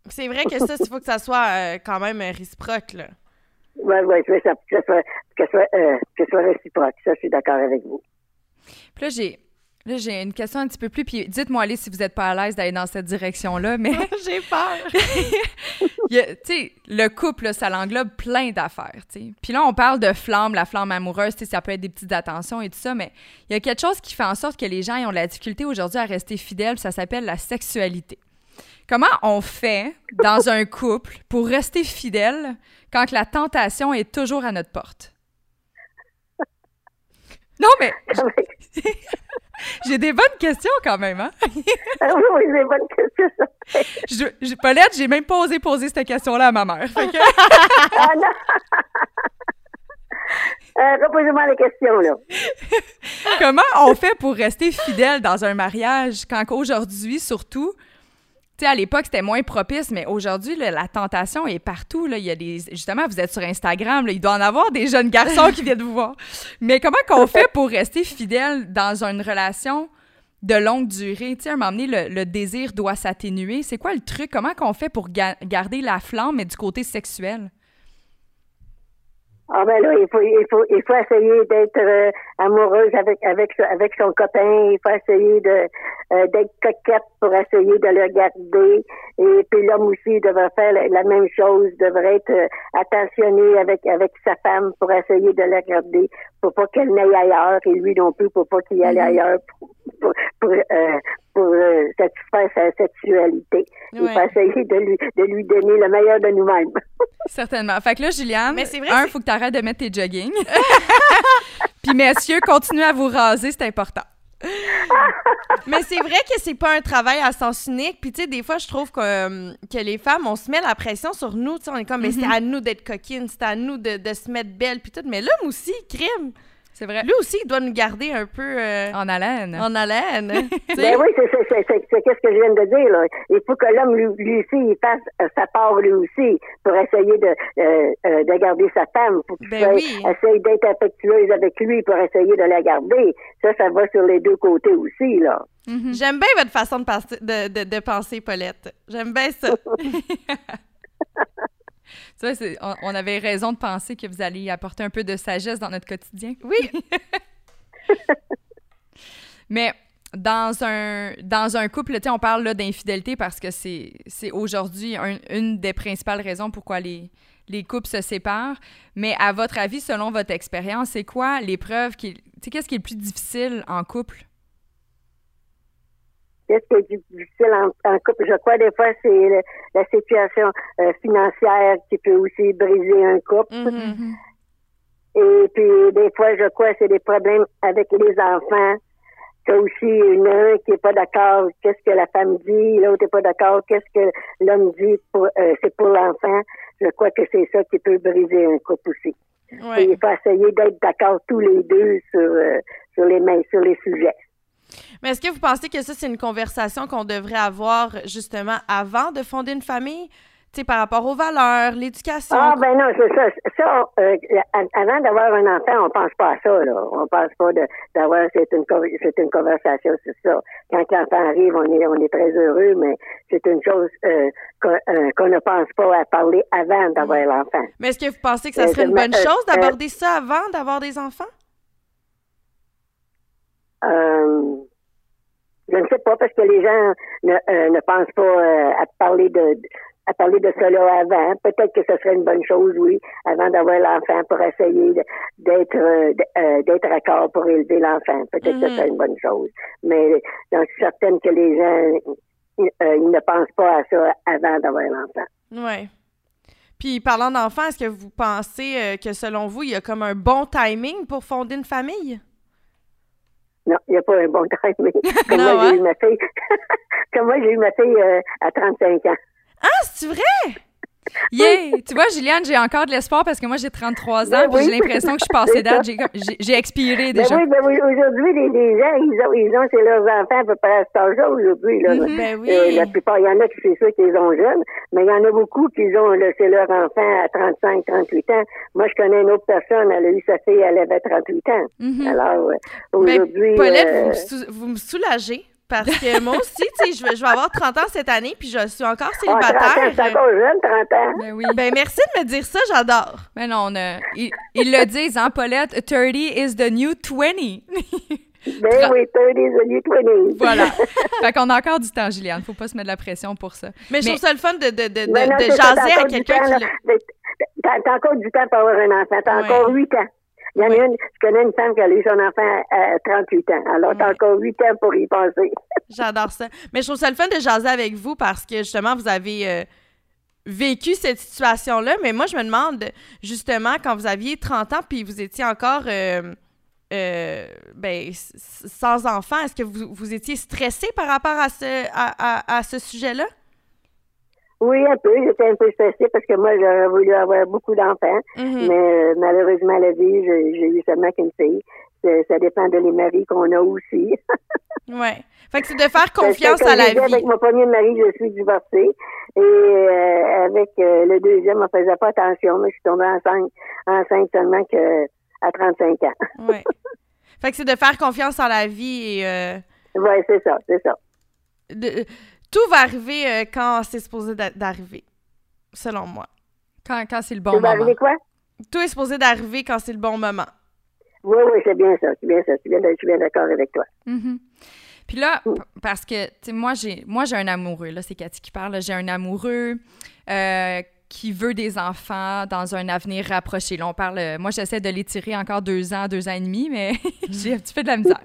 C'est vrai que ça, il faut que ça soit euh, quand même réciproque, là. Oui, oui, que ça, soit, que, soit, euh, que soit réciproque. Ça, je suis d'accord avec vous. Puis là, j'ai. Là, j'ai une question un petit peu plus, puis dites-moi, allez, si vous n'êtes pas à l'aise d'aller dans cette direction-là, mais... j'ai peur! tu sais, le couple, ça l'englobe plein d'affaires, tu sais. Puis là, on parle de flamme, la flamme amoureuse, tu sais, ça peut être des petites attentions et tout ça, mais il y a quelque chose qui fait en sorte que les gens ont de la difficulté aujourd'hui à rester fidèles, ça s'appelle la sexualité. Comment on fait dans un couple pour rester fidèle quand la tentation est toujours à notre porte? Non, mais j'ai des bonnes questions quand même, hein? Ah oui, des bonnes questions. je, Paulette, j'ai même pas osé poser cette question-là à ma mère. ah non! Euh, Reposez-moi les questions, là. Comment on fait pour rester fidèle dans un mariage quand aujourd'hui, surtout, à l'époque, c'était moins propice, mais aujourd'hui, la tentation est partout. Y a des, justement, vous êtes sur Instagram, il doit en avoir des jeunes garçons qui viennent vous voir. Mais comment qu'on fait pour rester fidèle dans une relation de longue durée? Tu sais, à un moment donné, le, désir doit s'atténuer. C'est quoi le truc? Comment qu'on fait pour garder la flamme, mais du côté sexuel? Ah ben là, il faut, il faut, il faut essayer d'être euh, amoureuse avec avec avec son copain. Il faut essayer de euh, d'être coquette pour essayer de le garder. Et puis l'homme aussi devrait faire la, même chose, devrait être euh, attentionné avec avec sa femme pour essayer de la garder, pour pas qu'elle n'aille ailleurs et lui non plus pour pas qu'il aille mm-hmm. ailleurs pour pour, pour satisfaire sa sexualité. Il faut essayer de lui de lui donner le meilleur de nous-mêmes. Certainement. Fait que là, Juliane, un, faut que tu arrêtes de mettre tes jogging. Puis messieurs, continuez à vous raser, c'est important. Mais c'est vrai que c'est pas un travail à sens unique. Puis, tu sais, des fois, je trouve que, euh, que les femmes, on se met la pression sur nous. Tu sais, on est comme, mais c'est Mhm. à nous d'être coquines, c'est à nous de, de se mettre belle, puis tout. Mais l'homme aussi, crime. C'est vrai. Lui aussi, il doit nous garder un peu euh, En haleine. en haleine. Ben oui, c'est qu'est-ce que je viens de dire. Là. Il faut que l'homme, lui, lui aussi, il fasse euh, sa part lui aussi pour essayer de, euh, euh, de garder sa femme. Faut qu'il Ben soit- oui. essaye d'être affectueuse avec lui pour essayer de la garder. Ça, ça va sur les deux côtés aussi. là. Mhm. J'aime bien votre façon de, penser- de, de, de penser, Paulette. J'aime bien ça. C'est- on, on avait raison de penser que vous alliez apporter un peu de sagesse dans notre quotidien. Oui. Mais dans un, dans un couple, on parle là, d'infidélité parce que c'est, c'est aujourd'hui un- une des principales raisons pourquoi les, les couples se séparent. Mais à votre avis, selon votre expérience, c'est quoi l'épreuve qui. Tu sais, qu'est-ce qui est le plus difficile en couple? Qu'est-ce qui est difficile en, en couple? Je crois des fois, c'est le- la situation euh, financière qui peut aussi briser un couple. Mhm. Et puis, des fois, je crois que c'est des problèmes avec les enfants. C'est aussi une un qui est pas d'accord, qu'est-ce que la femme dit, l'autre est pas d'accord, qu'est-ce que l'homme dit, pour, euh, c'est pour l'enfant. Je crois que c'est ça qui peut briser un couple aussi. Et il faut essayer d'être d'accord tous les deux sur, euh, sur les mains, sur les sujets. Mais est-ce que vous pensez que ça, c'est une conversation qu'on devrait avoir justement avant de fonder une famille? Tu sais, par rapport aux valeurs, l'éducation. Ah ben non, c'est ça. Ça, euh, avant d'avoir un enfant, on pense pas à ça. Là. On pense pas d'avoir. C'est une c'est une conversation, c'est ça. Quand l'enfant arrive, on est on est très heureux, mais c'est une chose euh, qu'on euh, qu'on ne pense pas à parler avant d'avoir l'enfant. Mais est-ce que vous pensez que ça Euh, serait une bonne chose d'aborder ça avant d'avoir des enfants? Euh, je ne sais pas parce que les gens ne, euh, ne pensent pas euh, à parler de à parler de cela avant. Peut-être que ce serait une bonne chose, oui, avant d'avoir l'enfant pour essayer d'être euh, d'être accord pour élever l'enfant. Peut-être que ce Mhm. serait une bonne chose. Mais j'en suis certaine que les gens euh, ils ne pensent pas à ça avant d'avoir l'enfant. Oui. Puis parlant d'enfants, est-ce que vous pensez que selon vous, il y a comme un bon timing pour fonder une famille? Non, il n'y a pas un bon timing. Comme Non, moi, j'ai hein? eu ma fille. Comme moi, j'ai eu ma fille euh, à 35 ans. Ah, c'est vrai? Yeah! tu vois, Juliane, j'ai encore de l'espoir parce que moi, j'ai 33 ans Ben oui. j'ai l'impression que je suis passée date. J'ai, expiré Ben déjà. oui, ben oui, aujourd'hui, les, les gens, ils ont, ils ont chez leurs enfants à peu près à cet âge-là aujourd'hui. Là. Ben oui. Euh, la plupart, il y en a qui c'est sûr qu'ils ont jeunes, mais il y en a beaucoup qui ont là, chez leurs enfants à 35, 38 ans. Moi, je connais une autre personne, elle a eu sa fille, elle avait 38 ans. Mhm. Alors, euh, Ben, aujourd'hui... Paulette, euh, vous, me vous me soulagez. Parce que moi aussi, tu sais, je vais, je vais avoir 30 ans cette année, puis je suis encore ah, 30 ans, célibataire. c'est encore jeune, 30 ans. Ben oui. Ben merci de me dire ça, j'adore. Mais non, on a- ils, ils le disent, hein, Paulette? 30 is the new 20. Ben oui, 30 is the new 20. voilà. fait qu'on a encore du temps, Juliane. Faut pas se mettre de la pression pour ça. Mais je Mais- trouve ça le fun de, de, de, de, Ben non, de jaser t'as à encore du quelqu'un temps, qui t'as encore du temps pour avoir un enfant. T'as Ouais. encore 8 ans. Il y en a une, je connais une femme qui a eu son enfant à 38 ans. Alors, t'as Ouais. encore 8 ans pour y penser. J'adore ça. Mais je trouve ça le fun de jaser avec vous parce que justement, vous avez euh, vécu cette situation-là. Mais moi, je me demande, justement, quand vous aviez 30 ans puis vous étiez encore euh, euh, ben, sans enfant, est-ce que vous, vous étiez stressé par rapport à ce, à, à- à ce sujet-là? Oui, un peu. J'étais un peu stressée parce que moi, j'aurais voulu avoir beaucoup d'enfants. Mhm. Mais euh, malheureusement, la vie, j'ai eu seulement qu'une fille. Ça dépend de les maris qu'on a aussi. Ouais. Fait que c'est de faire confiance à la vie. Avec mon premier mari, je suis divorcée. Et euh, avec euh, le deuxième, on faisait pas attention. Mais je suis tombée enceinte, enceinte seulement que à 35 ans. Ouais. Fait que c'est de faire confiance en la vie et euh, Oui, c'est ça, c'est ça. de- tout va arriver euh, quand c'est supposé d'a- d'arriver, selon moi. Quand, quand c'est le bon vas moment. arriver quoi? Tout est supposé d'arriver quand c'est le bon moment. Oui, oui, c'est bien ça, c'est bien ça. Je suis bien, je suis bien d'accord avec toi. Mhm. Puis là, p- parce que, tu sais, moi, j'ai moi j'ai un amoureux, là, c'est Cathy qui parle, j'ai un amoureux euh, qui veut des enfants dans un avenir rapproché. Là, on parle, euh, moi, j'essaie de l'étirer encore deux ans, deux ans et demi, mais j'ai un petit peu de la misère.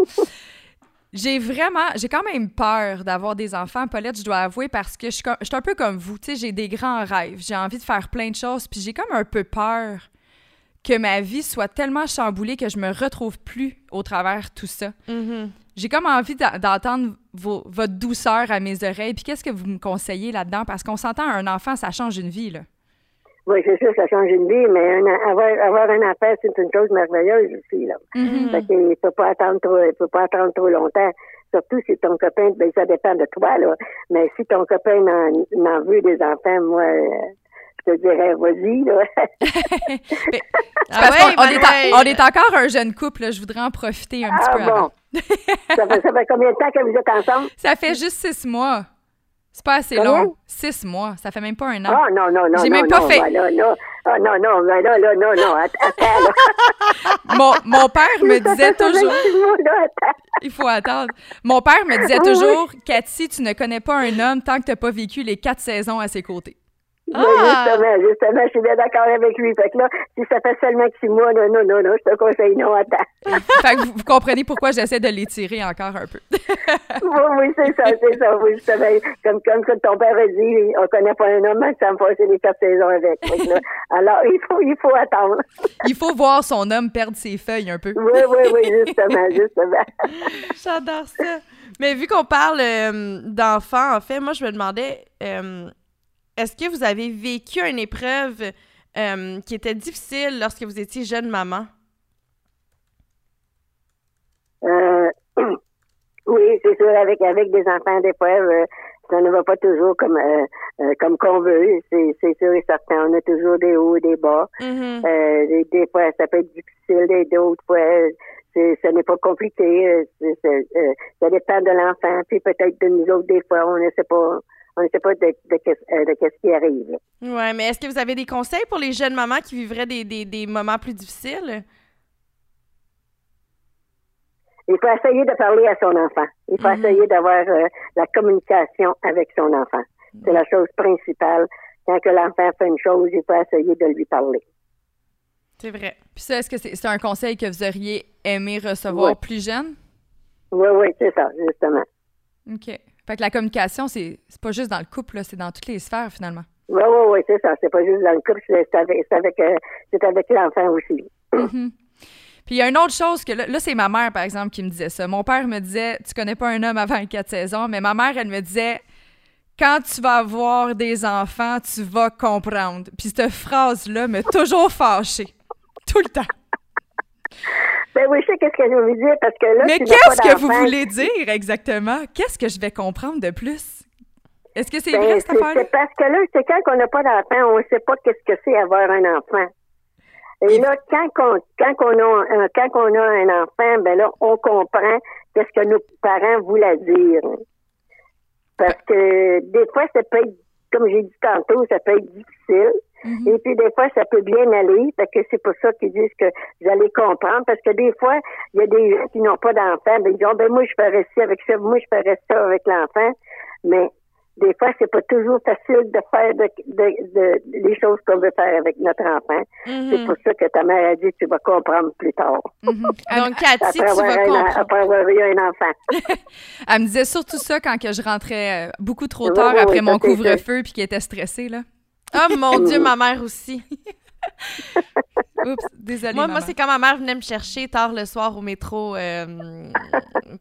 J'ai vraiment, j'ai quand même peur d'avoir des enfants, Paulette, je dois avouer, parce que je suis, comme- je suis un peu comme vous, tu sais, j'ai des grands rêves, j'ai envie de faire plein de choses, puis j'ai comme un peu peur que ma vie soit tellement chamboulée que je me retrouve plus au travers tout ça. Mhm. J'ai comme envie d'entendre vos- votre douceur à mes oreilles. Puis qu'est-ce que vous me conseillez là-dedans? Parce qu'on s'entend, un enfant, ça change une vie, là. Oui, c'est sûr, ça change une vie, mais un- avoir, avoir un enfant, c'est une chose merveilleuse aussi, là. Mhm. Fait qu'il peut pas attendre trop, il peut pas attendre trop longtemps. Surtout si ton copain, ben, ça dépend de toi, là. Mais si ton copain n'en, veut des enfants, moi, euh, je te dirais, vas-y, là. Mais- Ah parce ouais, qu'on- on, est en- on est encore un jeune couple, là. Je voudrais en profiter un petit ah peu avant. ça, fait, ça fait combien de temps que vous êtes ensemble? Ça fait juste six mois. C'est pas assez long. Six mois. Ça fait même pas un an. Ah, non, non, non, J'ai non, même pas non, fait- ben là, là. Ah, non, non, ben là, là, non, non, att- attends, là. Mon, mon père me disait toujours... Il faut attendre. Mon père me disait oui. toujours, Cathy, tu ne connais pas un homme tant que tu n'as pas vécu les quatre saisons à ses côtés. Ah! justement, justement, je suis bien d'accord avec lui. Fait que là, si ça fait seulement que six mois, non, non, non, non, je te conseille non, attends. Fait que vous, vous comprenez pourquoi j'essaie de l'étirer encore un peu. Oui, oui, c'est ça, c'est ça. Oui, justement, comme, comme, comme ton père a dit, on connaît pas un homme ça me passer les quatre saisons avec. Que là, alors, il faut, il faut attendre. Il faut voir son homme perdre ses feuilles un peu. Oui, oui, oui, justement, justement. J'adore ça. Mais vu qu'on parle euh, d'enfants, en fait, moi, je me demandais, euh, est-ce que vous avez vécu une épreuve euh, qui était difficile lorsque vous étiez jeune maman? Euh, oui, c'est sûr, avec, avec des enfants, des fois, euh, ça ne va pas toujours comme, euh, comme qu'on veut. C'est, c'est sûr et certain. On a toujours des hauts et des bas. Mhm. Euh, des, des fois, ça peut être difficile, et d'autres fois, c'est, ce n'est pas compliqué. ça dépend de l'enfant, puis peut-être de nous autres, des fois, on ne sait pas, on ne sait pas de, de, qu'est-ce- euh, de qu'est-ce qui arrive. Ouais, mais est-ce que vous avez des conseils pour les jeunes mamans qui vivraient des, des, des moments plus difficiles? Il faut essayer de parler à son enfant. Il faut Mhm. essayer d'avoir euh, la communication avec son enfant. C'est la chose principale. Quand que l'enfant fait une chose, il faut essayer de lui parler. C'est vrai. Puis ça, est-ce que c'est un conseil que vous auriez aimé recevoir plus jeune? Oui, oui, c'est ça, justement. OK. Fait que la communication, c'est pas juste dans le couple, c'est dans toutes les sphères, finalement. Oui, oui, oui, c'est ça. C'est pas juste dans le couple, c'est avec, c'est avec, euh, avec l'enfant aussi. Mhm. Puis il y a une autre chose que là, là, c'est ma mère, par exemple, qui me disait ça. Mon père me disait Tu connais pas un homme avant les quatre saisons, mais ma mère, elle me disait Quand tu vas avoir des enfants, tu vas comprendre. Puis cette phrase-là m'a toujours fâchée. Tout le temps. Ben oui, je sais qu'est-ce que je veux dire parce que là, mais qu'est-ce que vous voulez dire exactement? Qu'est-ce que je vais comprendre de plus? Est-ce que c'est Ben, vrai, cette c'est- affaire-là? c'est parce que là, c'est quand on n'a pas d'enfant, on ne sait pas qu'est-ce que c'est avoir un enfant. Et là, quand on, quand on a, un- quand on a un enfant, ben là, on comprend qu'est-ce que nos parents voulaient dire. Parce que des fois, ça peut être, comme j'ai dit tantôt, ça peut être difficile. Mhm. Et puis des fois, ça peut bien aller. Fait que c'est pour ça qu'ils disent que vous allez comprendre. Parce que des fois, il y a des gens qui n'ont pas d'enfant. Ben, ils disent, Ah, ben moi, je ferais ci avec ça, moi, je ferais ça avec l'enfant. Mais des fois, c'est pas toujours facile de faire de, de, de- les choses qu'on veut faire avec notre enfant. Mhm. C'est pour ça que ta mère a dit tu vas comprendre plus tard. Mhm. Elle, Donc, Cathy, tu Après avoir, vas un, comprendre. après avoir eu un enfant. elle me disait surtout ça quand que je rentrais euh, beaucoup trop tard oui, après oui, mon couvre-feu puis qu'elle était stressée, là. Oh mon Dieu, ma mère aussi. Oups, désolée, Moi, moi c'est quand ma mère venait me chercher tard le soir au métro, euh,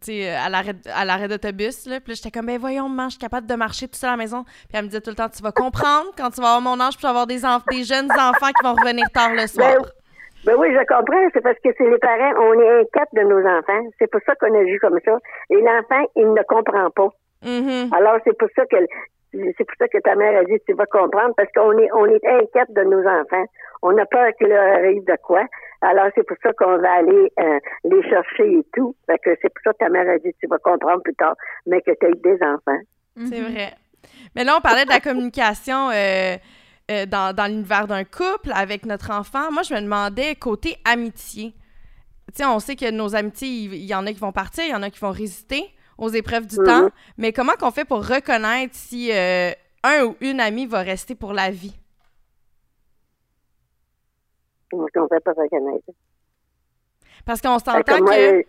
tu sais, à l'arrêt, à l'arrêt d'autobus. Là. Puis là, j'étais comme, ben voyons, maman, je suis capable de marcher tout seul à la maison. Puis elle me disait tout le temps, tu vas comprendre quand tu vas avoir mon âge, puis tu vas avoir des, des jeunes enfants qui vont revenir tard le soir. Ben, ben oui, je comprends. C'est parce que c'est les parents, on est inquiète de nos enfants. C'est pour ça qu'on a vu comme ça. Et l'enfant, il ne comprend pas. Mhm. Alors, c'est pour ça que c'est pour ça que ta mère a dit tu vas comprendre parce qu'on est on est inquiète de nos enfants. On a peur qu'il leur arrive de quoi. Alors, c'est pour ça qu'on va aller euh, les chercher et tout. Fait que c'est pour ça que ta mère a dit tu vas comprendre plus tard, mais que tu as des enfants. C'est Mhm. vrai. Mais là, on parlait de la communication euh, euh, dans, dans l'univers d'un couple avec notre enfant. Moi, je me demandais côté amitié. Tu sais, on sait que nos amitiés, il il y en a qui vont partir, il y en a qui vont résister aux épreuves du Mhm. temps. Mais comment qu'on fait pour reconnaître si euh, un ou une amie va rester pour la vie? Je ne fait pas reconnaître? Parce qu'on s'entend que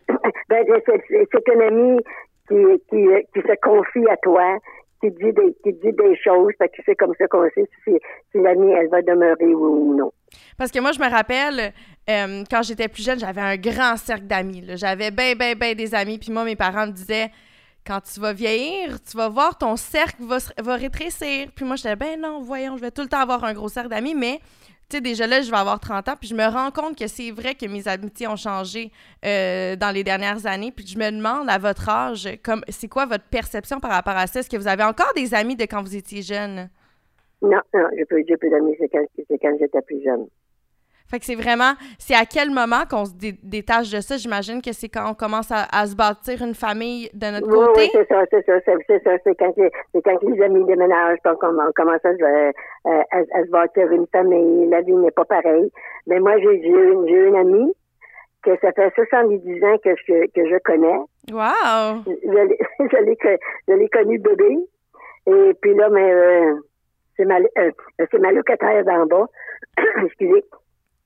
ben, c'est- une amie qui, qui, qui se confie à toi, qui dit des, qui dit des choses, fait que c'est comme ça qu'on sait si, si l'amie, elle va demeurer ou non. Parce que moi, je me rappelle, euh, quand j'étais plus jeune, j'avais un grand cercle d'amis. J'avais ben, ben, ben des amis. Puis moi, mes parents me disaient, quand tu vas vieillir, tu vas voir ton cercle va, va rétrécir. Puis moi, j'étais, ben non, voyons, je vais tout le temps avoir un gros cercle d'amis. Mais tu sais, déjà là, je vais avoir 30 ans, puis je me rends compte que c'est vrai que mes amitiés ont changé euh, dans les dernières années. Puis je me demande, à votre âge, comme c'est quoi votre perception par rapport à ça? Est-ce que vous avez encore des amis de quand vous étiez jeune? Non, non, j'ai plus, plus d'amis, c'est quand, quand j'étais plus jeune. Fait que c'est vraiment, c'est à quel moment qu'on se détache de ça? J'imagine que c'est quand on commence à, se bâtir une famille de notre côté. Oui, c'est ça, c'est ça, c'est ça. C'est quand, quand, les amis déménagent, donc on, on commence à, euh, à, se bâtir une famille. La vie n'est pas pareille. Mais moi, j'ai une, une amie que ça fait 70 ans que je, que je connais. Wow! Je l'ai connue bébé. Et puis là, mais euh, c'est ma, euh, c'est ma locataire d'en bas. Excusez.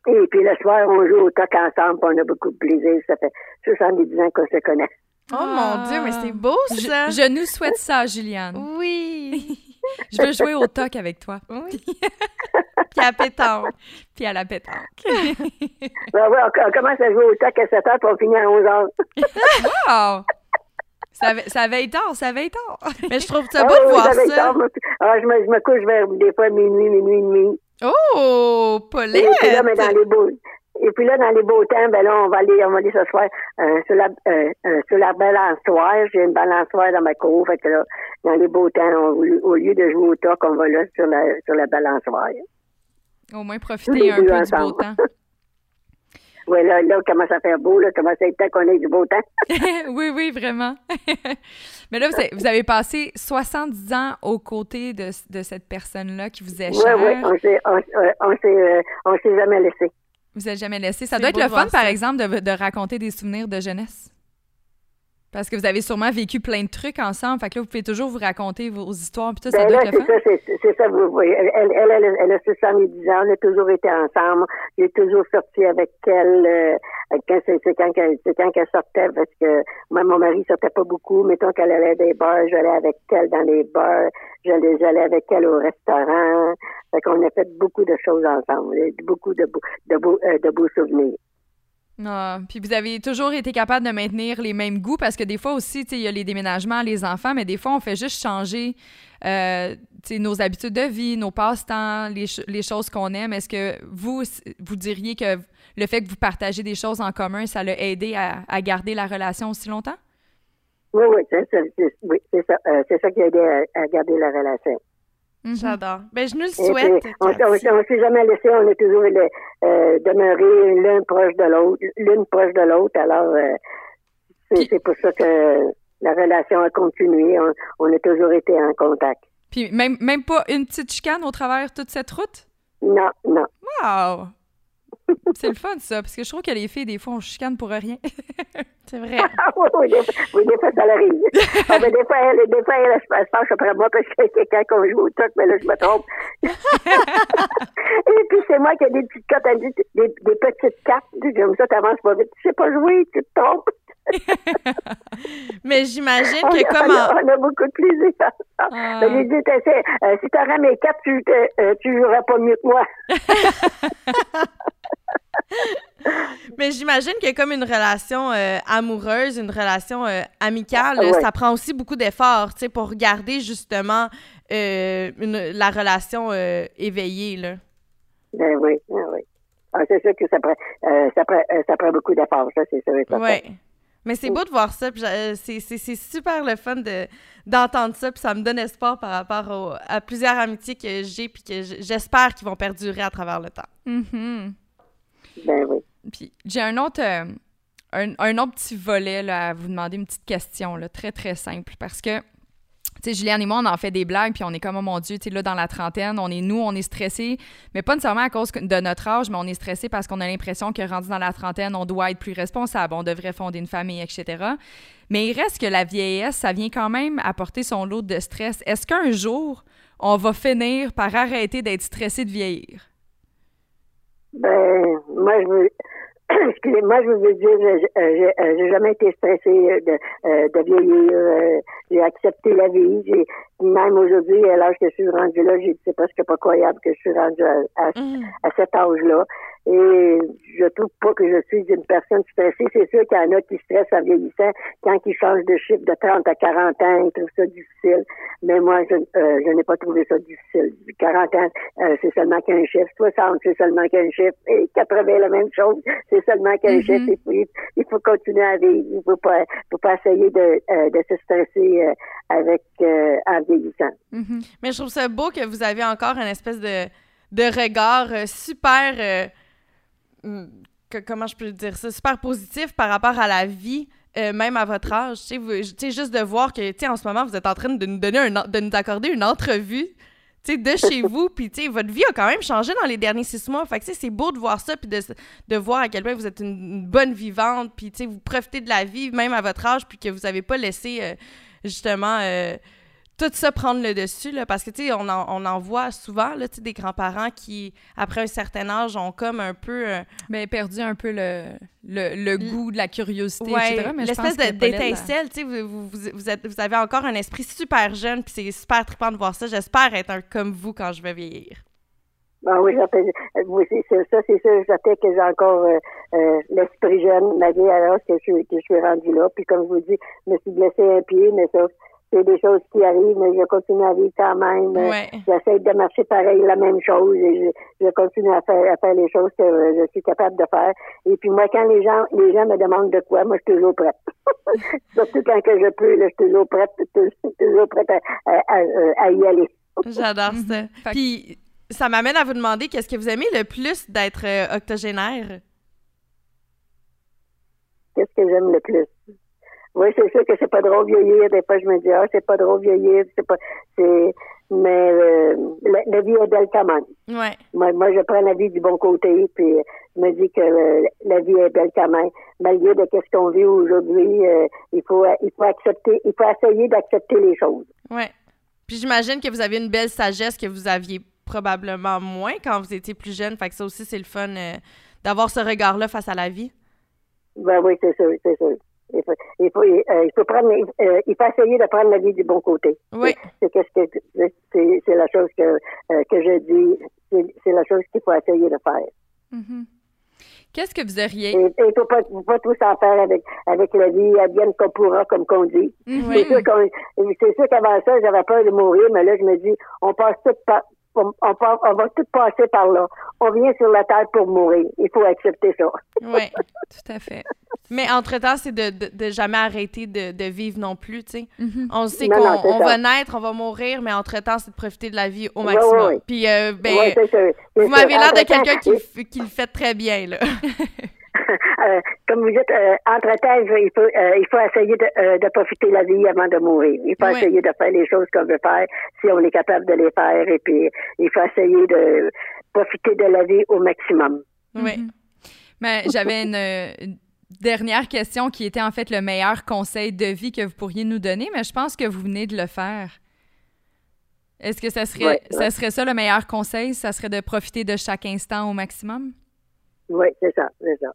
Et puis le soir, on joue au toc ensemble, on a beaucoup de plaisir. Ça fait 70 ans qu'on se connaît. Oh mon Dieu, mais c'est beau ça! Je, nous souhaite ça, Juliane. Oui! je veux jouer au toc avec toi. Oui. Puis à pétanque. Puis à la pétanque. ben oui, on, commence à jouer au toc à 7 h puis on finit à 11 h. wow! Ça, ça veille tard, ça veille tard. Mais je trouve ça beau ah, de voir ça. Ah, je, me, je me couche vers des fois minuit, minuit et demi. Oh, Paulette! Et puis là, mais dans les beaux, et puis là, dans les beaux temps, ben là, on va aller, on va aller s'asseoir euh, sur la euh, euh, sur la balançoire. J'ai une balançoire dans ma cour. Fait que là, dans les beaux temps, au lieu de jouer au toc, on va là sur la sur la balançoire. Au moins profiter un peu du beau temps. Oui, là, là, commence à faire beau, là, commence à être temps qu'on ait du beau temps. oui, oui, vraiment. Mais là, vous avez, passé 70 ans aux côtés de, de cette personne-là qui vous est chère. Oui, oui, on s'est, on, s'est, on s'est jamais laissé. Vous n'êtes jamais laissé. Ça doit être le fun, par exemple, de, de raconter des souvenirs de jeunesse. Parce que vous avez sûrement vécu plein de trucs ensemble. Fait que là, vous pouvez toujours vous raconter vos histoires. Puis tout, ça ben doit être le fun. C'est ça, vous voyez. Elle, elle, elle, elle a 70 ans. On a toujours été ensemble. J'ai toujours sorti avec elle. Euh, quand c'est quand, quand qu'elle sortait, parce que moi, mon mari sortait pas beaucoup. Mettons qu'elle allait des bars, j'allais avec elle dans les bars. J'allais, j'allais avec elle au restaurant. Fait qu'on a fait beaucoup de choses ensemble. Beaucoup de, de, beaux, euh, de beaux souvenirs. Ah, puis vous avez toujours été capable de maintenir les mêmes goûts parce que des fois aussi, il y a les déménagements, les enfants, mais des fois, on fait juste changer euh, nos habitudes de vie, nos passe-temps, les, les, choses qu'on aime. Est-ce que vous, vous diriez que le fait que vous partagez des choses en commun, ça l'a aidé à, à, garder la relation aussi longtemps? Oui, oui, c'est ça, oui, ça, euh, ça qui a aidé à garder la relation. Mhm. J'adore. Ben, je nous le souhaite. on ne s'est jamais laissé, on est toujours euh, demeuré l'un proche de l'autre, l'une proche de l'autre. Alors, euh, c'est pour ça que la relation a continué. On, a toujours été en contact. Puis même, même pas une petite chicane au travers de toute cette route? Non, non. Wow! C'est le fun, ça, parce que je trouve que les filles, des fois, on chicane pour rien. c'est vrai. oui, oui, des, oui, des fois, ça arrive. ah, mais des fois, elle, des fois, elle, elle se penche après moi parce que quelqu'un qu'on joue au toc, mais là, je me trompe. Et puis, c'est moi qui ai des petites cartes, des, des, des petites cartes. Comme ça, t'avances pas vite. Tu sais pas jouer, tu te trompes. mais j'imagine que comme on, a, beaucoup de plaisir. Ah. Mais dit, euh, si t'aurais mes cartes, tu, euh, tu jouerais pas mieux que moi. Mais j'imagine que comme une relation euh, amoureuse, une relation euh, amicale, ça prend aussi beaucoup d'efforts, tu sais, pour garder justement euh, la relation éveillée, là. Ben oui, ben oui. Ah, c'est sûr que ça prend, ça prend, ça prend beaucoup d'efforts, ça, c'est sûr. Oui. Mais c'est beau de voir ça, c'est super le fun d'entendre ça, puis ça me donne espoir par rapport à plusieurs amitiés que j'ai, puis que j'espère qu'ils vont perdurer à travers le temps. Mm ben oui. Puis j'ai un autre, euh, un, autre petit volet à vous demander une petite question, là, très, très simple. Parce que, tu sais, Juliane et moi, on en fait des blagues, puis on est comme, oh mon Dieu, tu là, dans la trentaine, on est nous, on est stressé, mais pas nécessairement à cause de notre âge, mais on est stressé parce qu'on a l'impression que rendu dans la trentaine, on doit être plus responsable, on devrait fonder une famille, etc. Mais il reste que la vieillesse, ça vient quand même apporter son lot de stress. Est-ce qu'un jour, on va finir par arrêter d'être stressé de vieillir? Ben, moi, je veux. Excusez-moi, je veux dire, j'ai jamais été stressée de, euh, de vieillir. J'ai accepté la vie. Même aujourd'hui, à l'âge que je suis rendue là, j'ai c'est presque pas croyable que je suis rendue à, mm. à cet âge-là. Et je trouve pas que je suis une personne stressée. C'est sûr qu'il y en a qui stressent en vieillissant quand ils changent de chiffre de 30 à 40 ans, ils trouvent ça difficile. Mais moi, je, euh, je n'ai pas trouvé ça difficile. 40 ans, euh, c'est seulement qu'un chiffre. 60, c'est seulement qu'un chiffre. Et 80, la même chose, c'est seulement qu'un mm-hmm. chiffre. Il faut, il faut continuer à vivre. Il faut pas, faut pas essayer de, euh, de se stresser avec en vieillissant. Mm-hmm. Mais je trouve ça beau que vous avez encore une espèce de, de regard super comment je peux dire ça, super positif par rapport à la vie, euh, même à votre âge. Tu sais, juste de voir que, tu sais, en ce moment, vous êtes en train de nous donner un, de nous accorder une entrevue, tu sais, de chez vous, puis tu sais, votre vie a quand même changé dans les derniers six mois. Fait que, c'est beau de voir ça, puis de, de voir à quel point vous êtes une, bonne vivante, puis tu sais, vous profitez de la vie, même à votre âge, puis que vous n'avez pas laissé, euh, justement... Euh, tout ça prendre le dessus, là, parce que, tu sais, on en, on en voit souvent, là, tu sais, des grands-parents qui, après un certain âge, ont comme un peu... Euh, ben, perdu un peu le, le, le goût de la curiosité, ouais, etc. L'espèce d'étincelle, tu sais, vous, vous, vous, êtes, vous avez encore un esprit super jeune, puis c'est super trippant de voir ça. J'espère être un comme vous quand je vais vieillir. Ben oui, oui c'est ça, c'est ça. J'attends que j'ai encore euh, euh, l'esprit jeune, malgré alors que je, que je suis rendu là. Puis comme je vous dis, je me suis blessé un pied, mais ça, c'est des choses qui arrivent, mais je continue à vivre quand même. J'essaie de marcher pareil, la même chose, et je, continue à faire, à faire les choses que je suis capable de faire. Et puis moi, quand les gens, les gens me demandent de quoi, moi, je suis toujours prête. Surtout quand que je peux, là, je suis toujours prête, toujours prête à, y aller. J'adore ça. Mhm. Puis, ça m'amène à vous demander qu'est-ce que vous aimez le plus d'être euh, octogénaire? Qu'est-ce que j'aime le plus? Oui, c'est sûr que c'est pas drôle vieillir. Des fois, je me dis, ah, c'est pas drôle vieillir. C'est pas, c'est, mais euh, la, vie est belle quand même. Ouais. Moi, moi, je prends la vie du bon côté, puis je me dis que euh, la vie est belle quand même. Malgré de ce qu'on vit aujourd'hui, euh, il faut, il faut accepter, il faut essayer d'accepter les choses. Ouais. Puis j'imagine que vous avez une belle sagesse que vous aviez probablement moins quand vous étiez plus jeune. Fait que ça aussi, c'est le fun d'avoir ce regard-là face à la vie. Ben oui, c'est sûr, c'est sûr. Il faut, il faut, euh, il faut prendre, euh, il faut essayer de prendre la vie du bon côté. Oui. C'est c'est, c'est la chose que euh, que je dis. C'est, la chose qu'il faut essayer de faire. Mm-hmm. Qu'est-ce que vous auriez? Il ne faut pas, pas tout s'en faire avec avec la vie, advienne qu'on pourra, comme qu'on dit. Mm-hmm. C'est sûr qu'on, c'est sûr qu'avant ça, j'avais peur de mourir, mais là, je me dis, on passe tout par, on, on, va tout passer par là. On vient sur la terre pour mourir. Il faut accepter ça. oui, tout à fait. Mais entre-temps, c'est de, de, jamais arrêter de, de, vivre non plus, tu sais. Mm-hmm. On sait qu'on va naître, on va mourir, mais entre-temps, c'est de profiter de la vie au maximum. Puis, euh, ben, vous m'avez l'air de quelqu'un qui, qui le fait très bien, là. Euh, comme vous dites, euh, entre-temps, il faut, euh, il faut essayer de, de, profiter de la vie avant de mourir. Il faut essayer de faire les choses qu'on veut faire si on est capable de les faire. Et puis, il faut essayer de profiter de la vie au maximum. Oui. Mhm. Mais j'avais une, dernière question qui était en fait le meilleur conseil de vie que vous pourriez nous donner, mais je pense que vous venez de le faire. Est-ce que ça serait, ça serait ça le meilleur conseil? Ça serait de profiter de chaque instant au maximum? Oui, c'est ça, c'est ça.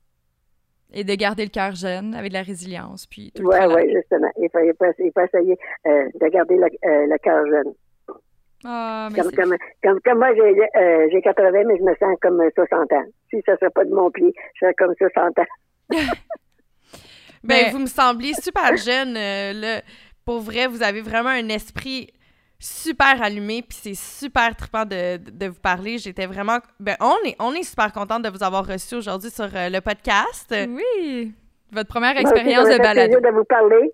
Et de garder le cœur jeune avec de la résilience, puis tout Oui, oui, justement. Il faut, il faut, essayer euh, de garder le, euh, le cœur jeune. Ah, mais comme, comme, comme, comme, moi, j'ai euh, 80, mais je me sens comme 60 ans. Si ça ne serait pas de mon pied, je serais comme 60 ans. ben, vous me semblez super jeune. Euh, là. Pour vrai, vous avez vraiment un esprit super allumé, puis c'est super trippant de, de, vous parler. J'étais vraiment... Ben, on est, on est super contente de vous avoir reçu aujourd'hui sur euh, le podcast. Oui! Votre première expérience de balade. de vous parler.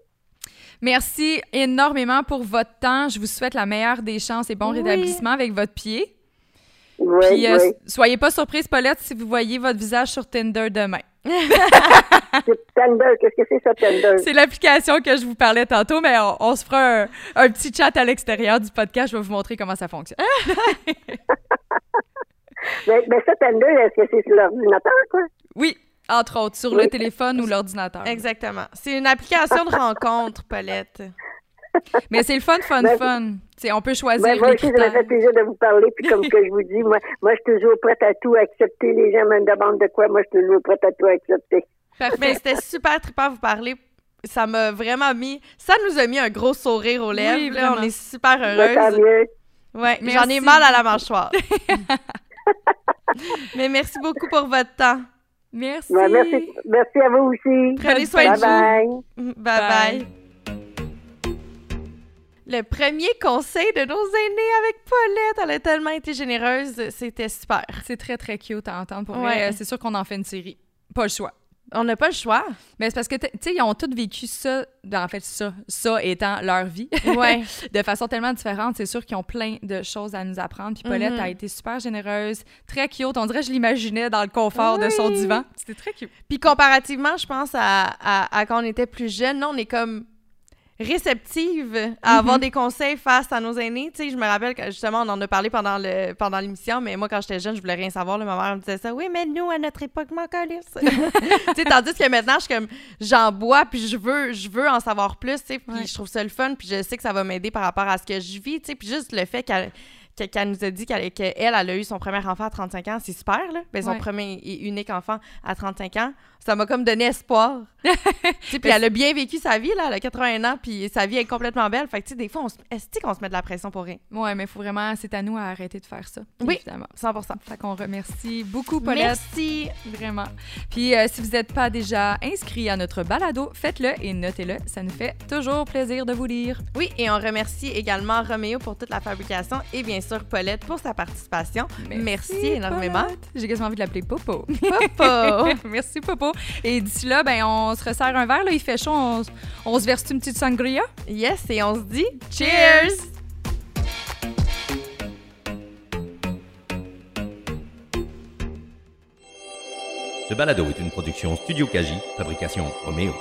Merci énormément pour votre temps. Je vous souhaite la meilleure des chances et bon rétablissement avec votre pied. Oui, Puis, euh, soyez pas surprise, Paulette, si vous voyez votre visage sur Tinder demain. Tinder, qu'est-ce que c'est ça, Tinder? C'est l'application que je vous parlais tantôt, mais on, se fera un, petit chat à l'extérieur du podcast. Je vais vous montrer comment ça fonctionne. mais, mais, ça, Tinder, est-ce que c'est sur l'ordinateur, quoi? Oui, entre autres, sur le téléphone ou l'ordinateur. Exactement. C'est une application de rencontre, Paulette. Mais c'est le fun, fun, ben, fun. on peut choisir ben, moi aussi, ça m'a fait plaisir de vous parler. Puis comme que je vous dis, moi, moi, je suis toujours prête à tout accepter. Les gens me demandent de quoi. Moi, je suis toujours prête à tout accepter. Parfait. C'était super trippant à vous parler. ça m'a vraiment mis. Ça nous a mis un gros sourire aux lèvres. Oui, là, on est super Ben, heureuses. Ouais, Merci. j'en ai mal à la mâchoire. Mais merci beaucoup pour votre temps. Merci. Ben, merci, merci à vous aussi. Prenez soin de Bye vous. bye. Bye bye. Le premier conseil de nos aînés avec Paulette, elle a tellement été généreuse, c'était super. C'est très, très cute à entendre. Pour Ouais. Euh, c'est sûr qu'on en fait une série. Pas le choix. On n'a pas le choix. Mais c'est parce que, tu sais, ils ont tous vécu ça, en fait, ça, ça étant leur vie, Ouais. de façon tellement différente. C'est sûr qu'ils ont plein de choses à nous apprendre. Puis Paulette Mhm. a été super généreuse, très cute. On dirait que je l'imaginais dans le confort de son divan. C'était très cute. Puis comparativement, je pense à, à, à quand on était plus jeune, là, on est comme réceptive à avoir des conseils face à nos aînés. Tu sais, je me rappelle que justement, on en a parlé pendant le pendant l'émission, mais moi, quand j'étais jeune, je voulais rien savoir. là. ma mère me disait ça. Oui, mais nous, à notre époque, calisse. tu sais, tandis que maintenant, je suis comme, j'en bois, puis je veux, je veux en savoir plus, tu sais, puis Ouais. je trouve ça le fun, puis je sais que ça va m'aider par rapport à ce que je vis, tu sais, puis juste le fait qu'elle que- qu'elle nous a dit qu'elle qu'elle, elle, a eu son premier enfant à 35 ans, c'est super, là. Ben, son Ouais. premier et unique enfant à 35 ans. Ça m'a comme donné espoir. Puis elle a bien vécu sa vie, là. Elle a 81 ans, puis sa vie est complètement belle. Fait que, tu sais, des fois, on se... est-ce qu'on se met de la pression pour rien? Ouais, mais il faut vraiment, c'est à nous à arrêter de faire ça. Oui. Évidemment. 100% Fait qu'on remercie beaucoup Paulette. Merci. Vraiment. Puis euh, si vous n'êtes pas déjà inscrit à notre balado, faites-le et notez-le. Ça nous fait toujours plaisir de vous lire. Oui, et on remercie également Roméo pour toute la fabrication et bien sûr Paulette pour sa participation. Merci, énormément. Paulette. J'ai quasiment envie de l'appeler Popo. Papa. Merci Popo. Et d'ici là, ben on se resserre un verre. Là, il fait chaud. On se verse une petite sangria. yes, et on se dit cheers! Ce balado est une production Studio Kaji, fabrication Roméo.